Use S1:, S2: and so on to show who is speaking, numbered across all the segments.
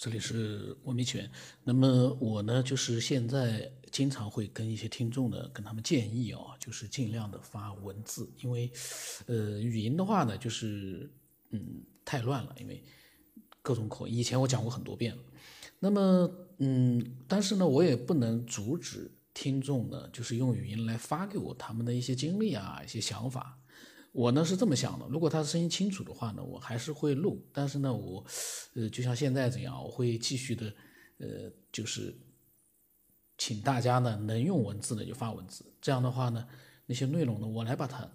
S1: 这里是文明起源。那么我呢，就是现在经常会跟一些听众呢，跟他们建议啊，就是尽量的发文字，因为，呃，语音的话呢，就是嗯太乱了，因为各种口音。以前我讲过很多遍了。那么嗯，但是呢，我也不能阻止听众呢，就是用语音来发给我他们的一些经历啊，一些想法。我呢是这么想的，如果他声音清楚的话呢，我还是会录。但是呢，我，呃，就像现在这样，我会继续的，呃，就是请大家呢能用文字的就发文字。这样的话呢，那些内容呢我来把它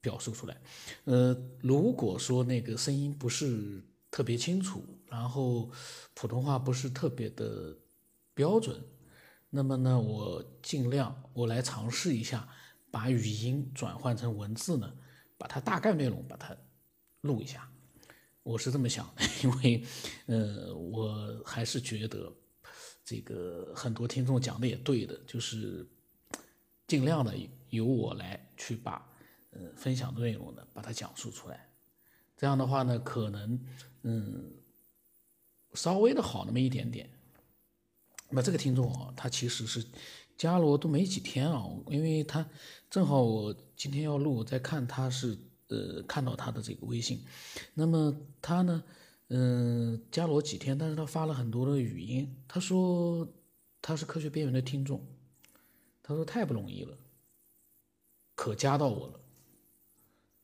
S1: 表述出来。呃，如果说那个声音不是特别清楚，然后普通话不是特别的标准，那么呢，我尽量我来尝试一下把语音转换成文字呢。把它大概内容把它录一下，我是这么想的，因为，呃，我还是觉得这个很多听众讲的也对的，就是尽量的由我来去把呃分享的内容呢把它讲述出来，这样的话呢，可能嗯稍微的好那么一点点。那这个听众啊，他其实是。加罗都没几天啊，因为他正好我今天要录，在看他是呃看到他的这个微信，那么他呢，嗯加罗几天，但是他发了很多的语音，他说他是科学边缘的听众，他说太不容易了，可加到我了，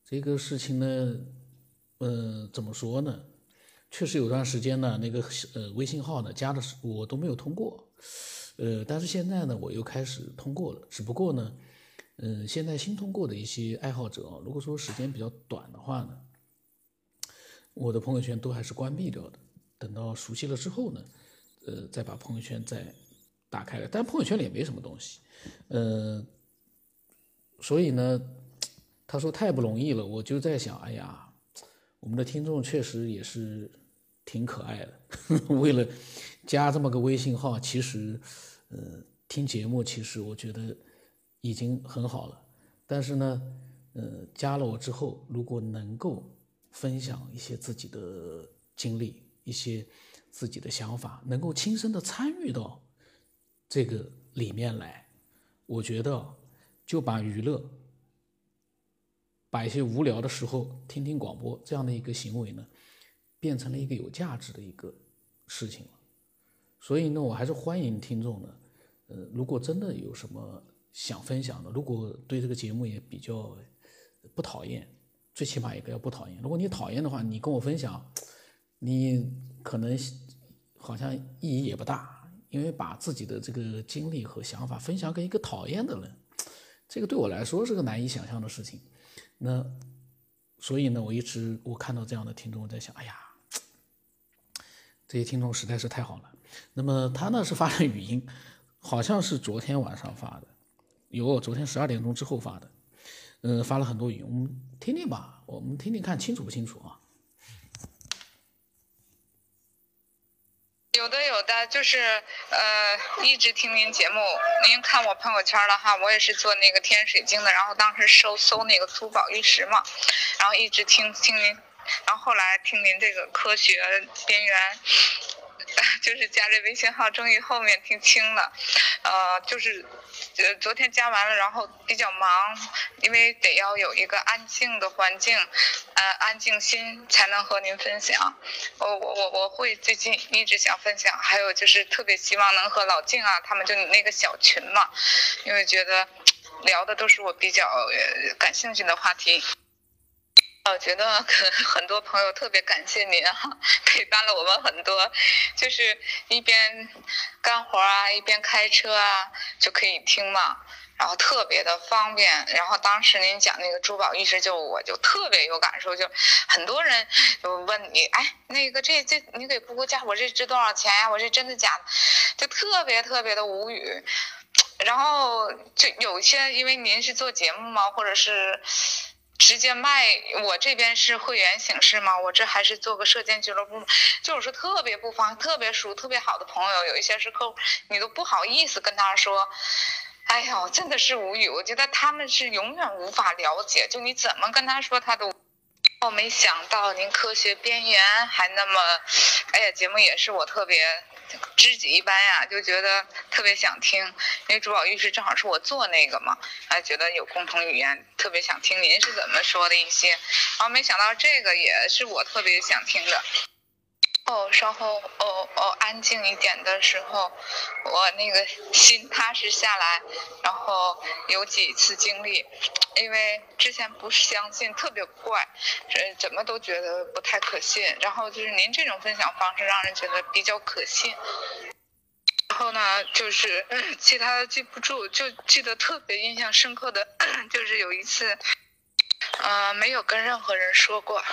S1: 这个事情呢，呃怎么说呢，确实有段时间呢，那个呃微信号呢加的是我都没有通过。呃，但是现在呢，我又开始通过了。只不过呢，嗯，现在新通过的一些爱好者，如果说时间比较短的话呢，我的朋友圈都还是关闭掉的。等到熟悉了之后呢，呃，再把朋友圈再打开了。但朋友圈里也没什么东西，呃，所以呢，他说太不容易了。我就在想，哎呀，我们的听众确实也是挺可爱的，为了。加这么个微信号，其实，呃，听节目其实我觉得已经很好了。但是呢，呃，加了我之后，如果能够分享一些自己的经历、一些自己的想法，能够亲身的参与到这个里面来，我觉得就把娱乐、把一些无聊的时候听听广播这样的一个行为呢，变成了一个有价值的一个事情了。所以呢，我还是欢迎听众呢，呃，如果真的有什么想分享的，如果对这个节目也比较不讨厌，最起码也不要不讨厌。如果你讨厌的话，你跟我分享，你可能好像意义也不大，因为把自己的这个经历和想法分享给一个讨厌的人，这个对我来说是个难以想象的事情。那所以呢，我一直我看到这样的听众，我在想，哎呀，这些听众实在是太好了。那么他呢是发了语音，好像是昨天晚上发的，有昨天十二点钟之后发的，嗯，发了很多语音，我们听听吧，我们听听看清楚不清楚啊？
S2: 有的有的，就是呃，一直听您节目，您看我朋友圈了哈，我也是做那个天水晶的，然后当时搜搜那个珠宝玉石嘛，然后一直听听您，然后后来听您这个科学边缘。就是加这微信号，终于后面听清了，呃，就是，呃，昨天加完了，然后比较忙，因为得要有一个安静的环境，呃，安静心才能和您分享。我我我我会最近一直想分享，还有就是特别希望能和老静啊，他们就你那个小群嘛，因为觉得聊的都是我比较感兴趣的话题。我觉得可很多朋友特别感谢您哈，陪伴了我们很多，就是一边干活啊，一边开车啊，就可以听嘛，然后特别的方便。然后当时您讲那个珠宝玉石，就我就特别有感受，就很多人就问你，哎，那个这这你给布布价，我这值多少钱呀？我这真的假的？就特别特别的无语。然后就有些因为您是做节目嘛，或者是。直接卖，我这边是会员形式吗，我这还是做个射箭俱乐部，就是说特别不方，特别熟、特别好的朋友，有一些是客户，你都不好意思跟他说，哎呦，真的是无语，我觉得他们是永远无法了解，就你怎么跟他说，他都。我没想到您科学边缘还那么，哎呀，节目也是我特别知己一般呀，就觉得特别想听，因为珠宝玉石正好是我做那个嘛，还觉得有共同语言，特别想听您是怎么说的一些，然后没想到这个也是我特别想听的。稍后哦哦，安静一点的时候，我那个心踏实下来，然后有几次经历，因为之前不相信，特别怪，这怎么都觉得不太可信。然后就是您这种分享方式，让人觉得比较可信。然后呢，就是 其他的记不住，就记得特别印象深刻的，就是有一次。呃，没有跟任何人说过。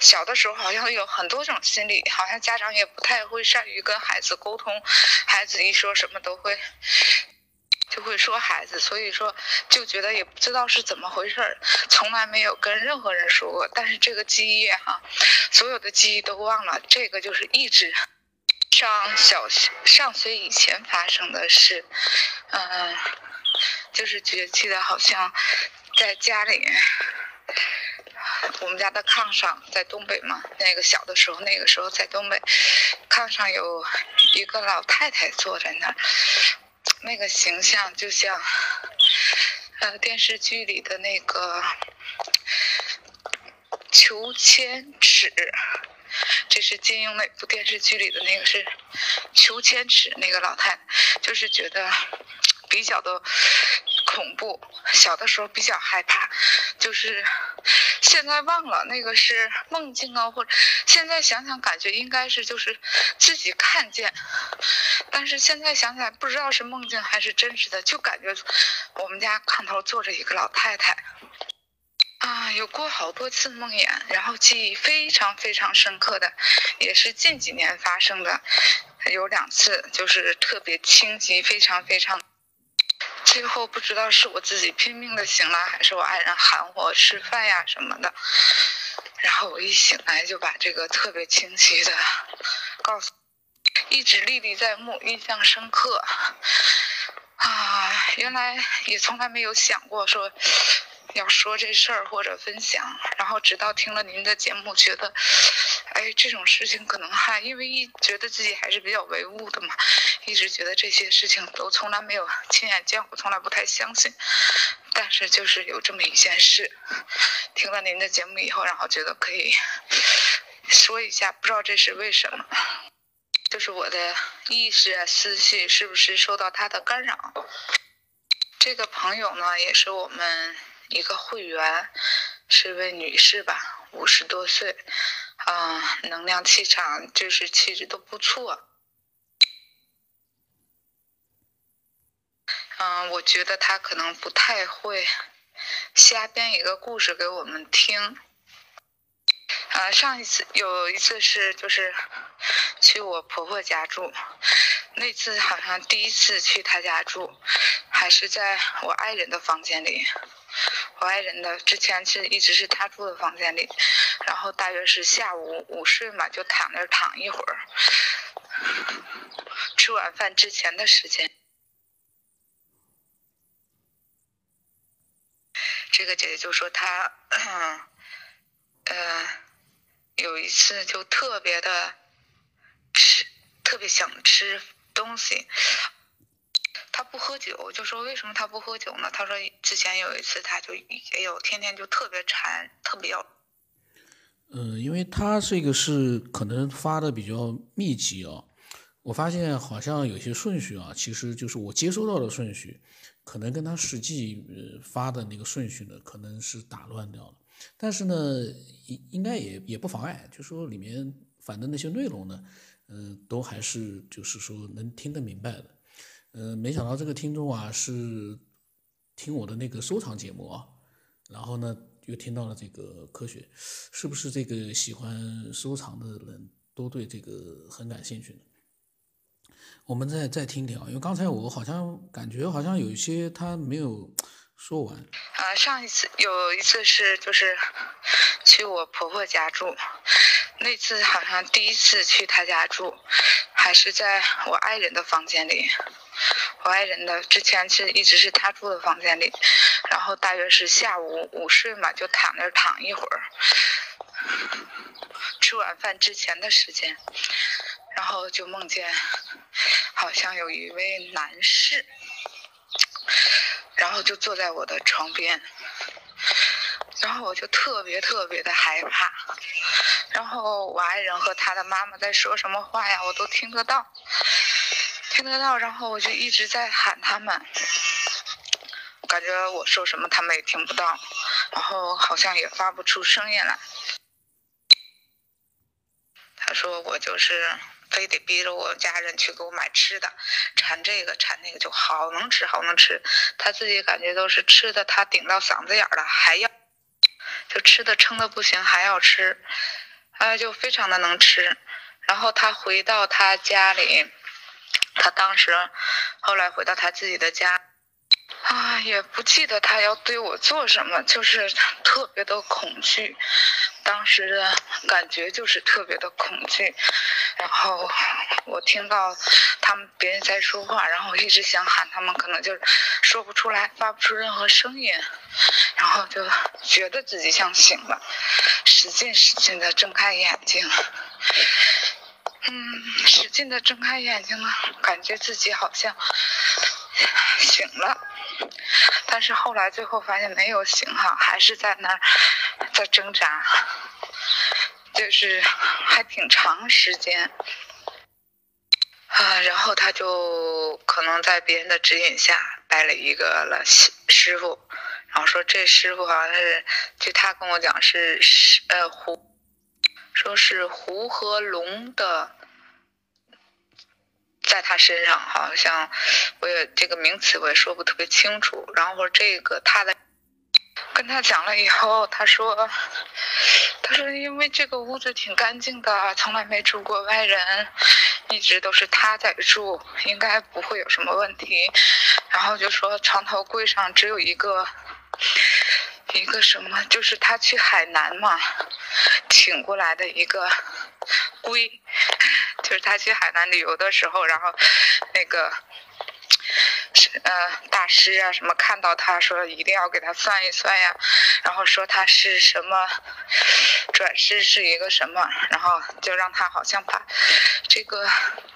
S2: 小的时候好像有很多种心理，好像家长也不太会善于跟孩子沟通，孩子一说什么都会就会说孩子，所以说就觉得也不知道是怎么回事儿，从来没有跟任何人说过。但是这个记忆哈，所有的记忆都忘了，这个就是一直上小学上学以前发生的事，嗯，就是觉记得好像在家里。我们家的炕上，在东北嘛，那个小的时候，那个时候在东北，炕上有一个老太太坐在那儿，那个形象就像，呃，电视剧里的那个裘千尺，这是金庸那部电视剧里的那个是裘千尺那个老太太，就是觉得比较的。恐怖，小的时候比较害怕，就是现在忘了那个是梦境啊，或者现在想想感觉应该是就是自己看见，但是现在想起来不知道是梦境还是真实的，就感觉我们家炕头坐着一个老太太，啊，有过好多次梦魇，然后记忆非常非常深刻的，也是近几年发生的，有两次就是特别清晰，非常非常。最后不知道是我自己拼命的醒来，还是我爱人喊我吃饭呀什么的。然后我一醒来就把这个特别清晰的告诉，一直历历在目，印象深刻。啊，原来也从来没有想过说。要说这事儿或者分享，然后直到听了您的节目，觉得，哎，这种事情可能还因为一觉得自己还是比较唯物的嘛，一直觉得这些事情都从来没有亲眼见过，从来不太相信。但是就是有这么一件事，听了您的节目以后，然后觉得可以说一下，不知道这是为什么，就是我的意识啊、思绪是不是受到他的干扰？这个朋友呢，也是我们。一个会员是位女士吧，五十多岁，啊，能量气场就是气质都不错。嗯，我觉得他可能不太会瞎编一个故事给我们听。啊，上一次有一次是就是去我婆婆家住，那次好像第一次去她家住，还是在我爱人的房间里。我爱人的之前是一直是他住的房间里，然后大约是下午午睡嘛，就躺那儿躺一会儿，吃晚饭之前的时间。这个姐姐就说她，呃，有一次就特别的吃，特别想吃东西。他不喝酒，就说为什么他不喝酒呢？他说之前有一次他就也有天天就特别馋，特别要。
S1: 嗯，因为他这个是可能发的比较密集啊，我发现好像有些顺序啊，其实就是我接收到的顺序，可能跟他实际呃发的那个顺序呢，可能是打乱掉了。但是呢，应应该也也不妨碍，就说里面反正那些内容呢，嗯，都还是就是说能听得明白的。嗯，没想到这个听众啊是听我的那个收藏节目啊，然后呢又听到了这个科学，是不是这个喜欢收藏的人都对这个很感兴趣呢？我们再再听听啊，因为刚才我好像感觉好像有一些他没有说完。
S2: 啊，上一次有一次是就是去我婆婆家住，那次好像第一次去她家住，还是在我爱人的房间里。我爱人的之前是一直是他住的房间里，然后大约是下午午睡嘛，就躺那躺一会儿，吃晚饭之前的时间，然后就梦见好像有一位男士，然后就坐在我的床边，然后我就特别特别的害怕，然后我爱人和他的妈妈在说什么话呀，我都听得到，听得到，然后我就一直在喊他们，感觉我说什么他们也听不到，然后好像也发不出声音来。他说我就是非得逼着我家人去给我买吃的，馋这个馋那个，就好能吃好能吃。他自己感觉都是吃的，他顶到嗓子眼了，还要就吃的撑的不行，还要吃，哎，就非常的能吃。然后他回到他家里，他当时后来回到他自己的家。啊，也不记得他要对我做什么，就是特别的恐惧，当时的感觉就是特别的恐惧。然后我听到他们别人在说话，然后我一直想喊他们，可能就说不出来，发不出任何声音，然后就觉得自己像醒了，使劲使劲的睁开眼睛，嗯，使劲的睁开眼睛了，感觉自己好像醒了。但是后来最后发现没有醒哈，还是在那儿在挣扎，就是还挺长时间啊。然后他就可能在别人的指引下拜了一个了师傅，然后说这师傅好像是，据他跟我讲是呃胡，说是胡和龙的。在他身上，好像我也这个名词我也说不特别清楚。然后这个他的跟他讲了以后，他说，他说因为这个屋子挺干净的，从来没住过外人，一直都是他在住，应该不会有什么问题。然后就说床头柜上只有一个一个什么，就是他去海南嘛，请过来的一个龟。就是他去海南旅游的时候，然后那个呃大师啊什么看到他说一定要给他算一算呀，然后说他是什么转世是一个什么，然后就让他好像把这个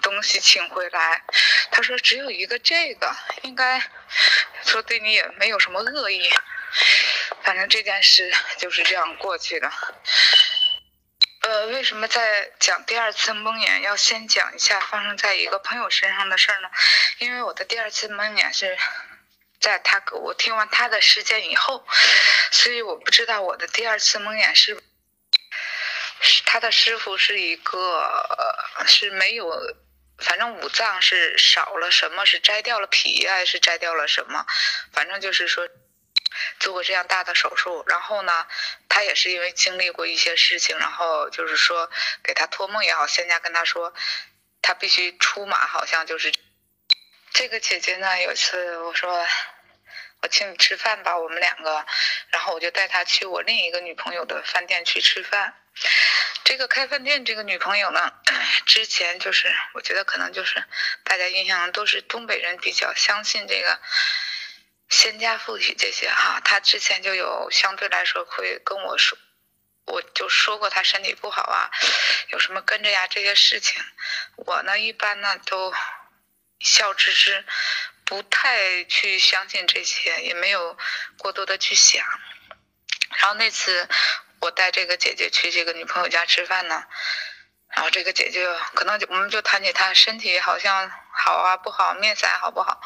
S2: 东西请回来。他说只有一个这个，应该说对你也没有什么恶意，反正这件事就是这样过去的。呃，为什么在讲第二次蒙眼要先讲一下发生在一个朋友身上的事儿呢？因为我的第二次蒙眼是在他给我听完他的事件以后，所以我不知道我的第二次蒙眼是是他的师傅是一个是没有，反正五脏是少了什么，是摘掉了脾还是摘掉了什么？反正就是说。做过这样大的手术，然后呢，他也是因为经历过一些事情，然后就是说给他托梦也好，仙家跟他说，他必须出马，好像就是这个姐姐呢。有一次我说我请你吃饭吧，我们两个，然后我就带他去我另一个女朋友的饭店去吃饭。这个开饭店这个女朋友呢，之前就是我觉得可能就是大家印象都是东北人比较相信这个。仙家附体这些哈，他之前就有相对来说会跟我说，我就说过他身体不好啊，有什么跟着呀这些事情，我呢一般呢都笑之之，不太去相信这些，也没有过多的去想。然后那次我带这个姐姐去这个女朋友家吃饭呢，然后这个姐姐可能就我们就谈起她身体好像好啊不好，面色还好不好，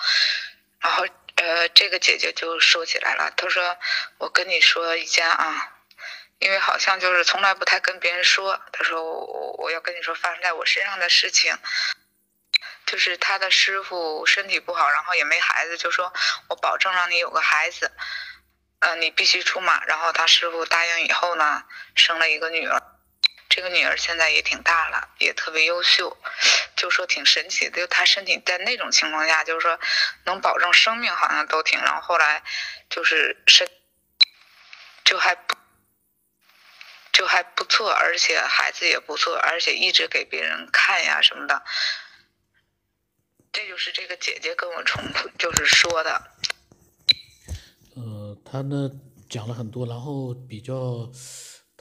S2: 然后。呃，这个姐姐就说起来了，她说：“我跟你说一件啊，因为好像就是从来不太跟别人说。她说我我要跟你说发生在我身上的事情，就是他的师傅身体不好，然后也没孩子，就说我保证让你有个孩子，呃，你必须出马。然后他师傅答应以后呢，生了一个女儿。”这个女儿现在也挺大了，也特别优秀，就说挺神奇的。就她身体在那种情况下，就是说能保证生命，好像都挺。然后后来就是身就还不就还不错，而且孩子也不错，而且一直给别人看呀什么的。这就是这个姐姐跟我重复就是说的。
S1: 呃，她呢讲了很多，然后比较。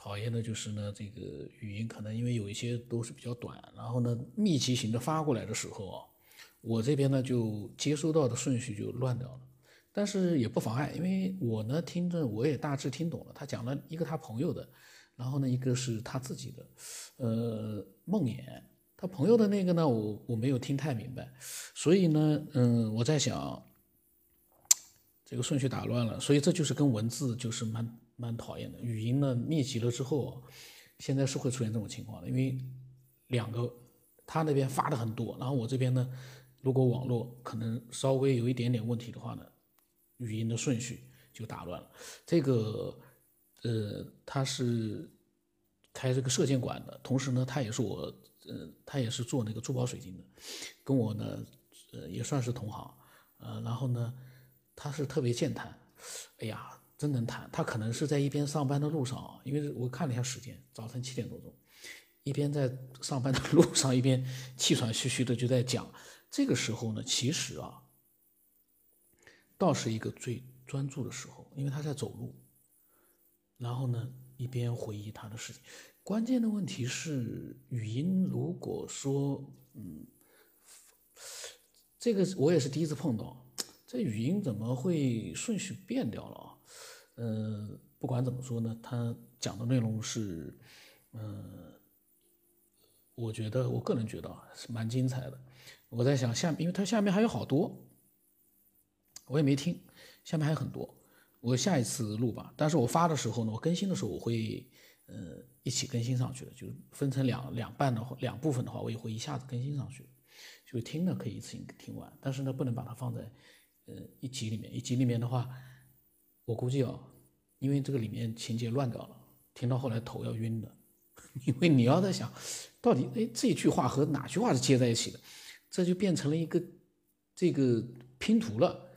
S1: 讨厌的就是呢，这个语音可能因为有一些都是比较短，然后呢密集型的发过来的时候啊，我这边呢就接收到的顺序就乱掉了。但是也不妨碍，因为我呢听着我也大致听懂了，他讲了一个他朋友的，然后呢一个是他自己的，呃梦魇，他朋友的那个呢我我没有听太明白，所以呢嗯我在想。这个顺序打乱了，所以这就是跟文字就是蛮蛮讨厌的。语音呢密集了之后，现在是会出现这种情况的，因为两个他那边发的很多，然后我这边呢，如果网络可能稍微有一点点问题的话呢，语音的顺序就打乱了。这个呃，他是开这个射箭馆的，同时呢，他也是我呃，他也是做那个珠宝水晶的，跟我呢呃也算是同行，呃，然后呢。他是特别健谈，哎呀，真能谈。他可能是在一边上班的路上啊，因为我看了一下时间，早晨七点多钟，一边在上班的路上，一边气喘吁吁的就在讲。这个时候呢，其实啊，倒是一个最专注的时候，因为他在走路，然后呢，一边回忆他的事情。关键的问题是，语音如果说，嗯，这个我也是第一次碰到。这语音怎么会顺序变掉了啊？嗯，不管怎么说呢，他讲的内容是，嗯，我觉得我个人觉得啊是蛮精彩的。我在想下，因为他下面还有好多，我也没听，下面还有很多，我下一次录吧。但是我发的时候呢，我更新的时候我会，呃，一起更新上去的，就分成两两半的话，两部分的话，我也会一下子更新上去。就听呢可以一次性听完，但是呢不能把它放在。呃，一集里面，一集里面的话，我估计哦，因为这个里面情节乱掉了，听到后来头要晕的，因为你要在想，到底哎这句话和哪句话是接在一起的，这就变成了一个这个拼图了，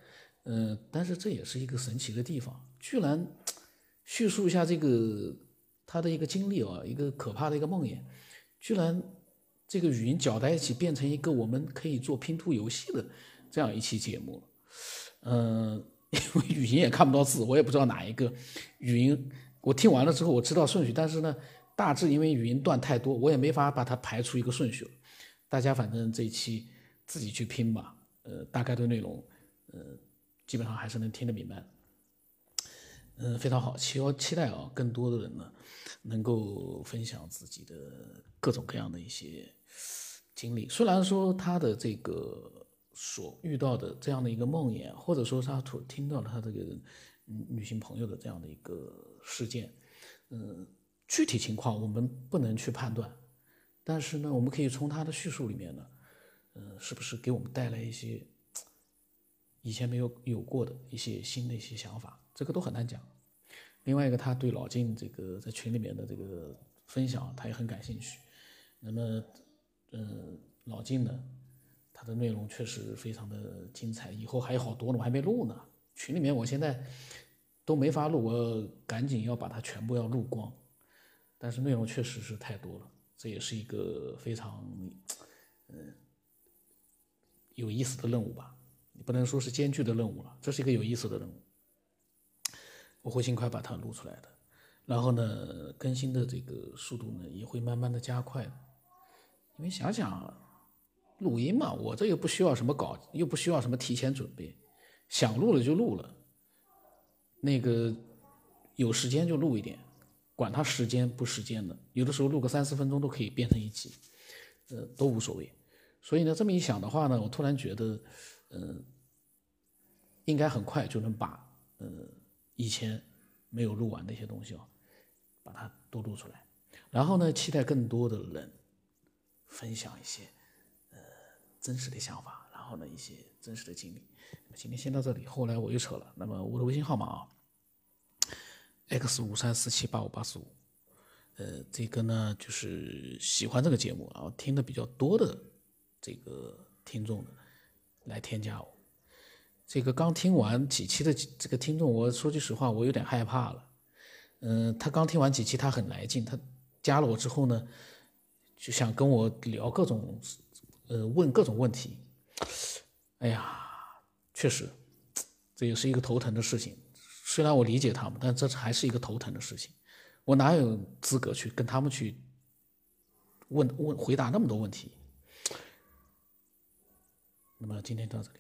S1: 嗯，但是这也是一个神奇的地方，居然叙述一下这个他的一个经历啊，一个可怕的一个梦魇，居然这个语音搅在一起变成一个我们可以做拼图游戏的这样一期节目了。嗯，因为语音也看不到字，我也不知道哪一个语音。我听完了之后，我知道顺序，但是呢，大致因为语音段太多，我也没法把它排出一个顺序。大家反正这一期自己去拼吧。呃，大概的内容，呃，基本上还是能听得明白。嗯，非常好，期期待啊，更多的人呢，能够分享自己的各种各样的一些经历。虽然说他的这个。所遇到的这样的一个梦魇，或者说他突听到了他这个女性朋友的这样的一个事件，嗯，具体情况我们不能去判断，但是呢，我们可以从他的叙述里面呢，嗯，是不是给我们带来一些以前没有有过的一些新的一些想法，这个都很难讲。另外一个，他对老金这个在群里面的这个分享，他也很感兴趣。那么，嗯，老金呢？它的内容确实非常的精彩，以后还有好多呢，我还没录呢。群里面我现在都没法录，我赶紧要把它全部要录光。但是内容确实是太多了，这也是一个非常嗯有意思的任务吧？你不能说是艰巨的任务了，这是一个有意思的任务。我会尽快把它录出来的，然后呢，更新的这个速度呢也会慢慢的加快，因为想想。录音嘛，我这又不需要什么稿，又不需要什么提前准备，想录了就录了。那个有时间就录一点，管他时间不时间的，有的时候录个三四分钟都可以变成一集，呃，都无所谓。所以呢，这么一想的话呢，我突然觉得，嗯，应该很快就能把，呃，以前没有录完的一些东西啊，把它都录出来。然后呢，期待更多的人分享一些。真实的想法，然后呢，一些真实的经历。今天先到这里，后来我又扯了。那么我的微信号码啊，x 五三四七八五八四五。呃，这个呢，就是喜欢这个节目，然后听的比较多的这个听众来添加我。这个刚听完几期的这个听众，我说句实话，我有点害怕了。嗯，他刚听完几期，他很来劲，他加了我之后呢，就想跟我聊各种。呃，问各种问题，哎呀，确实，这也是一个头疼的事情。虽然我理解他们，但这还是一个头疼的事情。我哪有资格去跟他们去问问回答那么多问题？那么今天到这里。